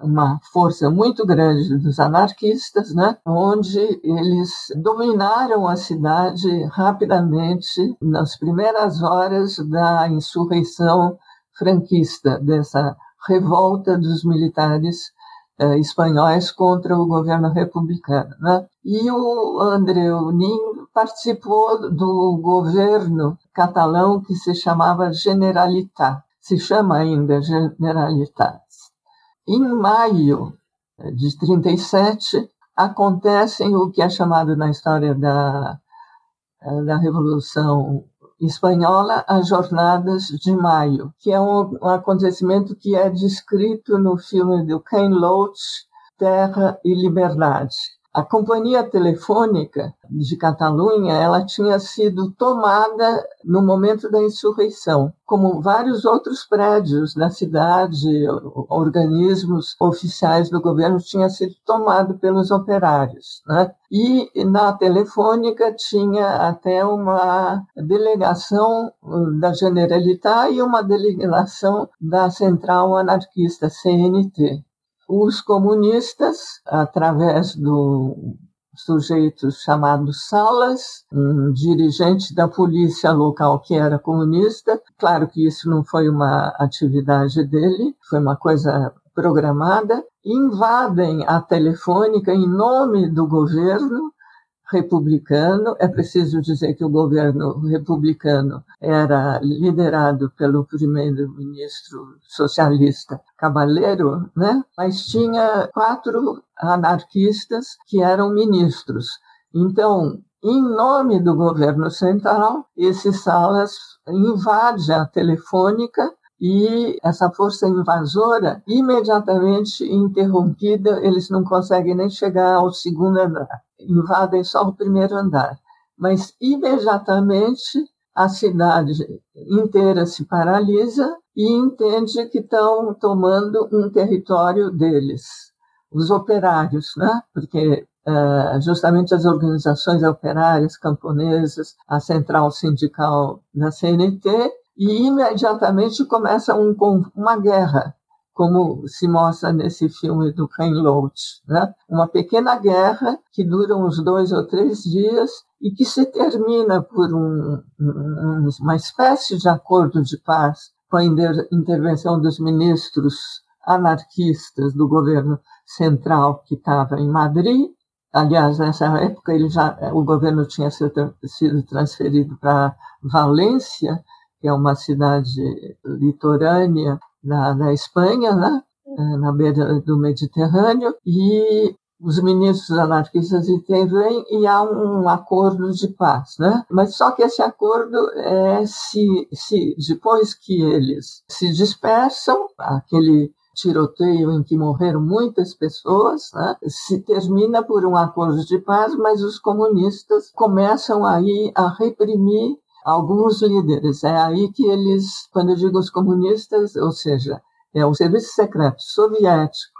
uma força muito grande dos anarquistas, né? onde eles dominaram a cidade rapidamente nas primeiras horas da insurreição franquista, dessa revolta dos militares eh, espanhóis contra o governo republicano. Né? E o Andreu Nin participou do governo catalão que se chamava Generalitat, se chama ainda Generalitat. Em maio de 37 acontecem o que é chamado na história da, da Revolução espanhola as Jornadas de Maio, que é um, acontecimento que é descrito no filme do Ken Loach, Terra e Liberdade. A companhia telefônica de Catalunha, ela tinha sido tomada no momento da insurreição, como vários outros prédios na cidade, organismos oficiais do governo tinham sido tomados pelos operários. Né? E na telefônica tinha até uma delegação da Generalitat e uma delegação da Central Anarquista, CNT os comunistas, através do sujeito chamado Salas, um dirigente da polícia local que era comunista. Claro que isso não foi uma atividade dele, foi uma coisa programada. Invadem a telefônica em nome do governo republicano. É preciso dizer que o governo republicano era liderado pelo primeiro-ministro socialista Cabaleiro, né? mas tinha quatro anarquistas que eram ministros. Então, em nome do governo central, esses salas invade a telefônica e essa força invasora, imediatamente interrompida, eles não conseguem nem chegar ao segundo andar invadem só o primeiro andar. Mas imediatamente a cidade inteira se paralisa e entende que estão tomando um território deles, os operários, né? Porque uh, justamente as organizações operárias camponesas, a central sindical da CNT, e imediatamente começa um, uma guerra como se mostra nesse filme do Ken Loach, né? Uma pequena guerra que dura uns dois ou três dias e que se termina por um, um, uma espécie de acordo de paz com a intervenção dos ministros anarquistas do governo central que estava em Madrid. Aliás, nessa época ele já, o governo tinha sido transferido para Valência, que é uma cidade litorânea na, na Espanha, né? É, na beira do Mediterrâneo, e os ministros anarquistas intervêm e há um acordo de paz, né? Mas só que esse acordo é se, se depois que eles se dispersam, aquele tiroteio em que morreram muitas pessoas, né? se termina por um acordo de paz, mas os comunistas começam aí a reprimir alguns líderes. É aí que eles, quando eu digo os comunistas, ou seja, é o serviço secreto soviético,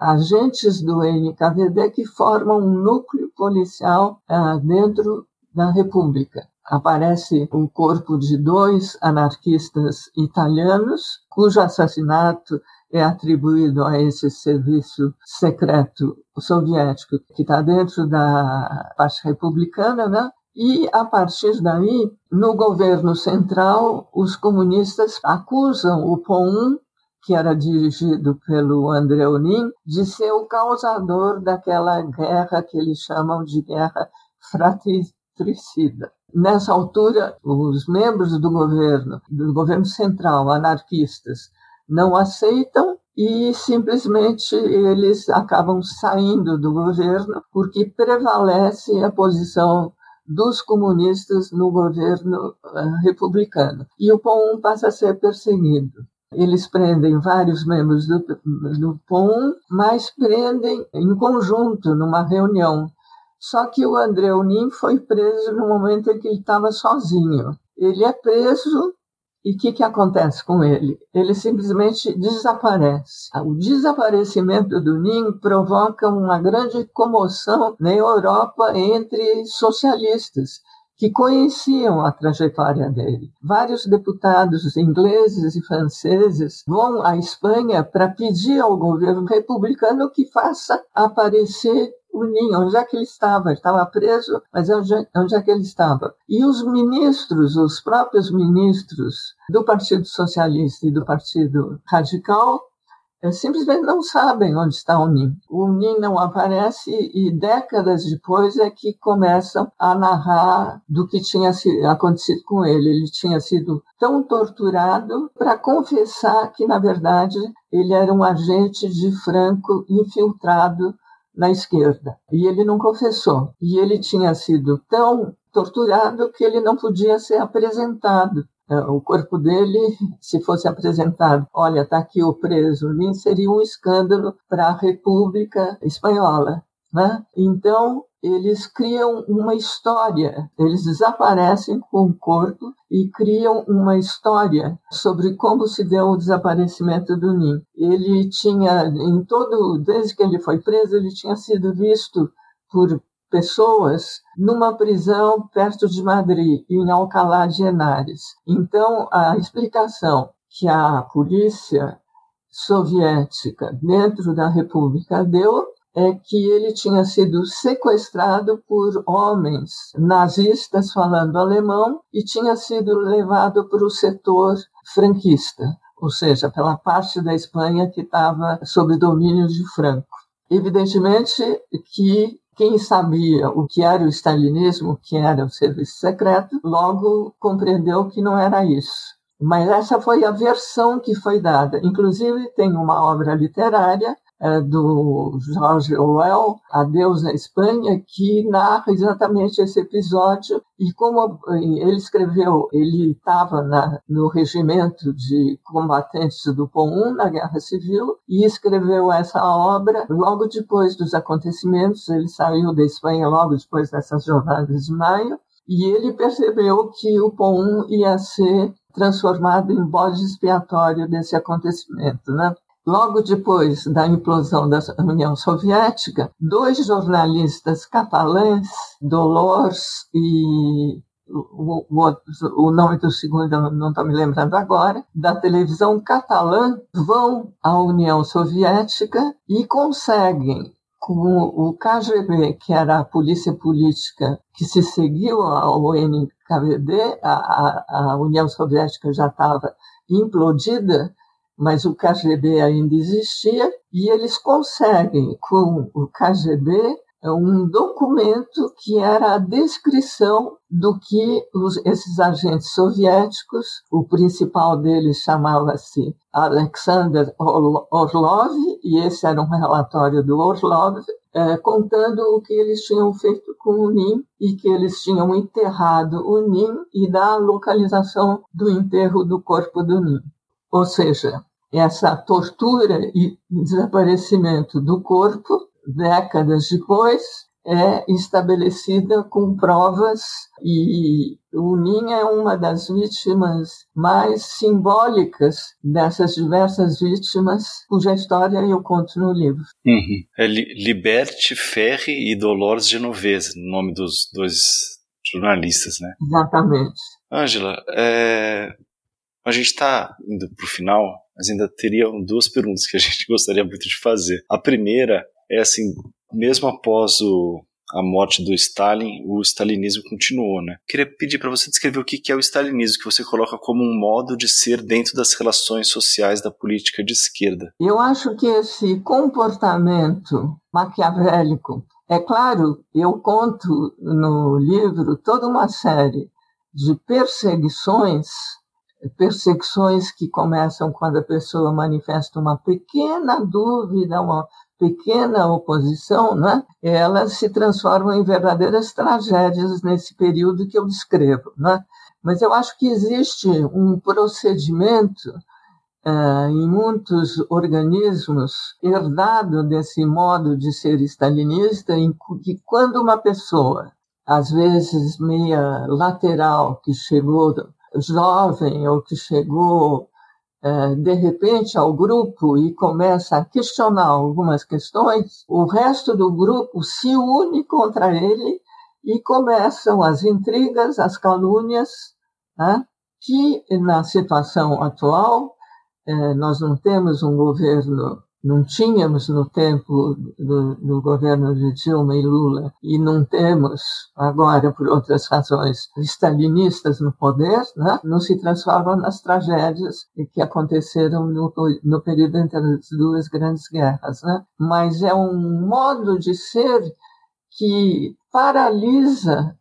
agentes do NKVD que formam um núcleo policial uh, dentro da República. Aparece um corpo de dois anarquistas italianos, cujo assassinato é atribuído a esse serviço secreto soviético que está dentro da parte republicana, né? E, a partir daí, no governo central, os comunistas acusam o POUM, que era dirigido pelo André Onin, de ser o causador daquela guerra que eles chamam de guerra fratricida. Nessa altura, os membros do governo, do governo central, anarquistas, não aceitam e simplesmente eles acabam saindo do governo porque prevalece a posição dos comunistas no governo uh, republicano. E o POUM passa a ser perseguido. Eles prendem vários membros do, do POUM, mas prendem em conjunto, numa reunião. Só que o André Unim foi preso no momento em que ele estava sozinho. Ele é preso e o que, que acontece com ele? Ele simplesmente desaparece. O desaparecimento do Nin provoca uma grande comoção na Europa entre socialistas que conheciam a trajetória dele. Vários deputados ingleses e franceses vão à Espanha para pedir ao governo republicano que faça aparecer o ninho, onde é que ele estava? Ele estava preso, mas onde, onde é que ele estava? E os ministros, os próprios ministros do Partido Socialista e do Partido Radical, é, simplesmente não sabem onde está o Nin. O Nin não aparece e décadas depois é que começam a narrar do que tinha acontecido com ele. Ele tinha sido tão torturado para confessar que, na verdade, ele era um agente de Franco infiltrado na esquerda. E ele não confessou. E ele tinha sido tão torturado que ele não podia ser apresentado. É, o corpo dele, se fosse apresentado, olha, está aqui o preso, seria um escândalo para a República Espanhola. Né? Então, eles criam uma história, eles desaparecem com o corpo e criam uma história sobre como se deu o desaparecimento do Nin. Ele tinha, em todo, desde que ele foi preso, ele tinha sido visto por pessoas numa prisão perto de Madrid, em Alcalá de Henares. Então, a explicação que a polícia soviética dentro da República deu é que ele tinha sido sequestrado por homens nazistas falando alemão e tinha sido levado para o setor franquista, ou seja, pela parte da Espanha que estava sob domínio de Franco. Evidentemente que quem sabia o que era o stalinismo, o que era o serviço secreto, logo compreendeu que não era isso. Mas essa foi a versão que foi dada. Inclusive, tem uma obra literária é, do George Orwell, Adeus na Espanha, que narra exatamente esse episódio e como ele escreveu, ele estava no regimento de combatentes do POM na Guerra Civil e escreveu essa obra logo depois dos acontecimentos. Ele saiu da Espanha logo depois dessas jornadas de maio e ele percebeu que o POM ia ser transformado em bode expiatório desse acontecimento, né? Logo depois da implosão da União Soviética, dois jornalistas catalães, Dolores e o, o, o, nome do segundo não estou me lembrando agora, da televisão catalã, vão à União Soviética e conseguem, com o KGB, que era a polícia política que se seguiu ao NKVD, a, a, a União Soviética já estava implodida, mas o KGB ainda existia, e eles conseguem, com o KGB, um documento que era a descrição do que os, esses agentes soviéticos, o principal deles chamava-se Alexander Orlov, e esse era um relatório do Orlov, é, contando o que eles tinham feito com o Nin e que eles tinham enterrado o Nin e da localização do enterro do corpo do Nin. Ou seja, essa tortura e desaparecimento do corpo, décadas depois, é estabelecida com provas e o Nin é uma das vítimas mais simbólicas dessas diversas vítimas cuja história eu conto no livro. Uhum. É Liberty Ferri e Dolores Genovese, nome dos dois jornalistas, né? Exatamente. Ângela, é... a gente está indo para o final mas ainda teriam duas perguntas que a gente (laughs) gostaria muito de fazer. A primeira é assim, mesmo após o, a morte do Stalin, o stalinismo continuou, né? Queria pedir para você descrever o que é o stalinismo, que você coloca como um modo de ser dentro das relações sociais da política de esquerda. Eu acho que esse comportamento maquiavélico, é claro, eu conto no livro toda uma série de perseguições perseguições que começam quando a pessoa manifesta uma pequena dúvida, uma pequena oposição, né? elas se transformam em verdadeiras tragédias nesse período que eu descrevo. Né? Mas eu acho que existe um procedimento uh, em muitos organismos herdado desse modo de ser stalinista, em que quando uma pessoa, às vezes meia lateral, que chegou jovem ou que chegou é, de repente ao grupo e começa a questionar algumas questões, o resto do grupo se une contra ele e começam as intrigas, as calúnias, né, que na situação atual é, nós não temos um governo não tínhamos no tempo do, do, governo de Dilma e Lula, e não temos agora, por outras razões, stalinistas no poder, né? não se transformam nas tragédias que aconteceram no, no período entre as duas grandes guerras. Né? Mas é um modo de ser que paralisa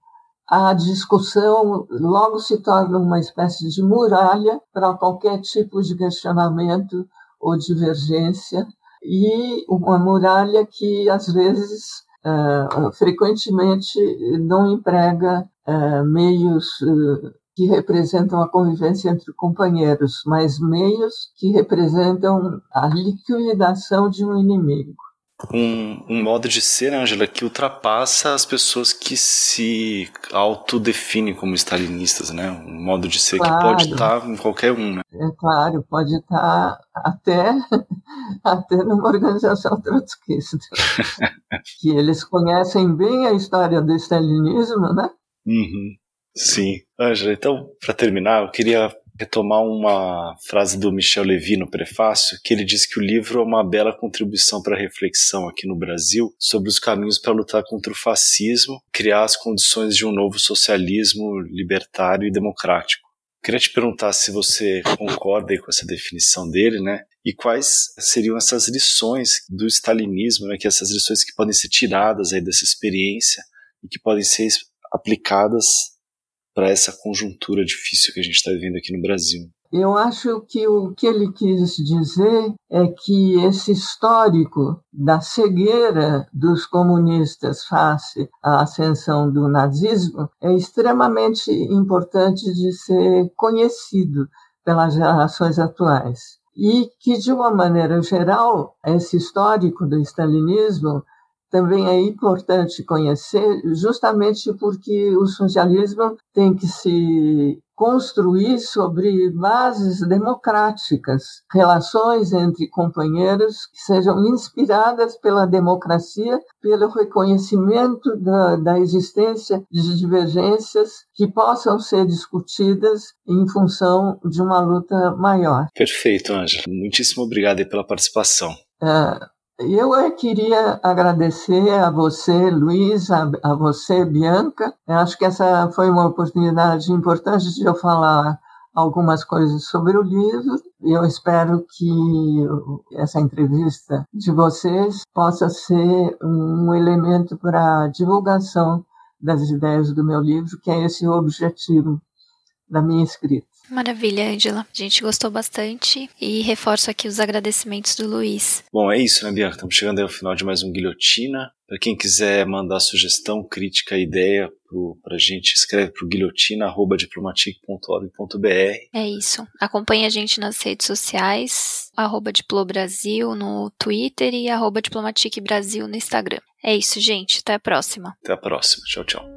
a discussão logo se torna uma espécie de muralha para qualquer tipo de questionamento ou divergência, e uma muralha que às vezes uh, frequentemente não emprega uh, meios uh, que representam a convivência entre companheiros, mas meios que representam a liquidação de um inimigo um, um modo de ser, Angela, que ultrapassa as pessoas que se autodefinem como stalinistas, né? Um modo de ser claro. que pode estar em qualquer um, né? É claro, pode estar até, (laughs) até numa organização trotskista. (laughs) que eles conhecem bem a história do stalinismo, né? Uhum. Sim. Angela, então, para terminar, eu queria retomar uma frase do Michel Levy no prefácio, que ele diz que o livro é uma bela contribuição para a reflexão aqui no Brasil sobre os caminhos para lutar contra o fascismo, criar as condições de um novo socialismo libertário e democrático. Queria te perguntar se você concorda com essa definição dele, né? E quais seriam essas lições do stalinismo, né? Que essas lições que podem ser tiradas aí dessa experiência e que podem ser aplicadas para essa conjuntura difícil que a gente está vivendo aqui no Brasil. Eu acho que o que ele quis dizer é que esse histórico da cegueira dos comunistas face à ascensão do nazismo é extremamente importante de ser conhecido pelas gerações atuais. E que, de uma maneira geral, esse histórico do stalinismo também é importante conhecer, justamente porque o socialismo tem que se construir sobre bases democráticas, relações entre companheiros que sejam inspiradas pela democracia, pelo reconhecimento da, da existência de divergências que possam ser discutidas em função de uma luta maior. Perfeito, Ângela. Muitíssimo obrigado pela participação. Uh, eu queria agradecer a você, Luiz, a, a, você, Bianca. Eu acho que essa foi uma oportunidade importante de eu falar algumas coisas sobre o livro. Eu espero que essa entrevista de vocês possa ser um elemento para a divulgação das ideias do meu livro, que é esse o objetivo da minha escrita. Maravilha, Angela. A gente gostou bastante e reforço aqui os agradecimentos do Luiz. Bom, é isso, né, Bianca? Estamos chegando ao final de mais um Guilhotina. Para quem quiser mandar sugestão, crítica, ideia para a gente, escreve para o guilhotina.diplomatic.org.br. É isso. Acompanhe a gente nas redes sociais, arroba Diplobrasil no Twitter e arroba Diplomatic Brasil no Instagram. É isso, gente. Até a próxima. Até a próxima. Tchau, tchau.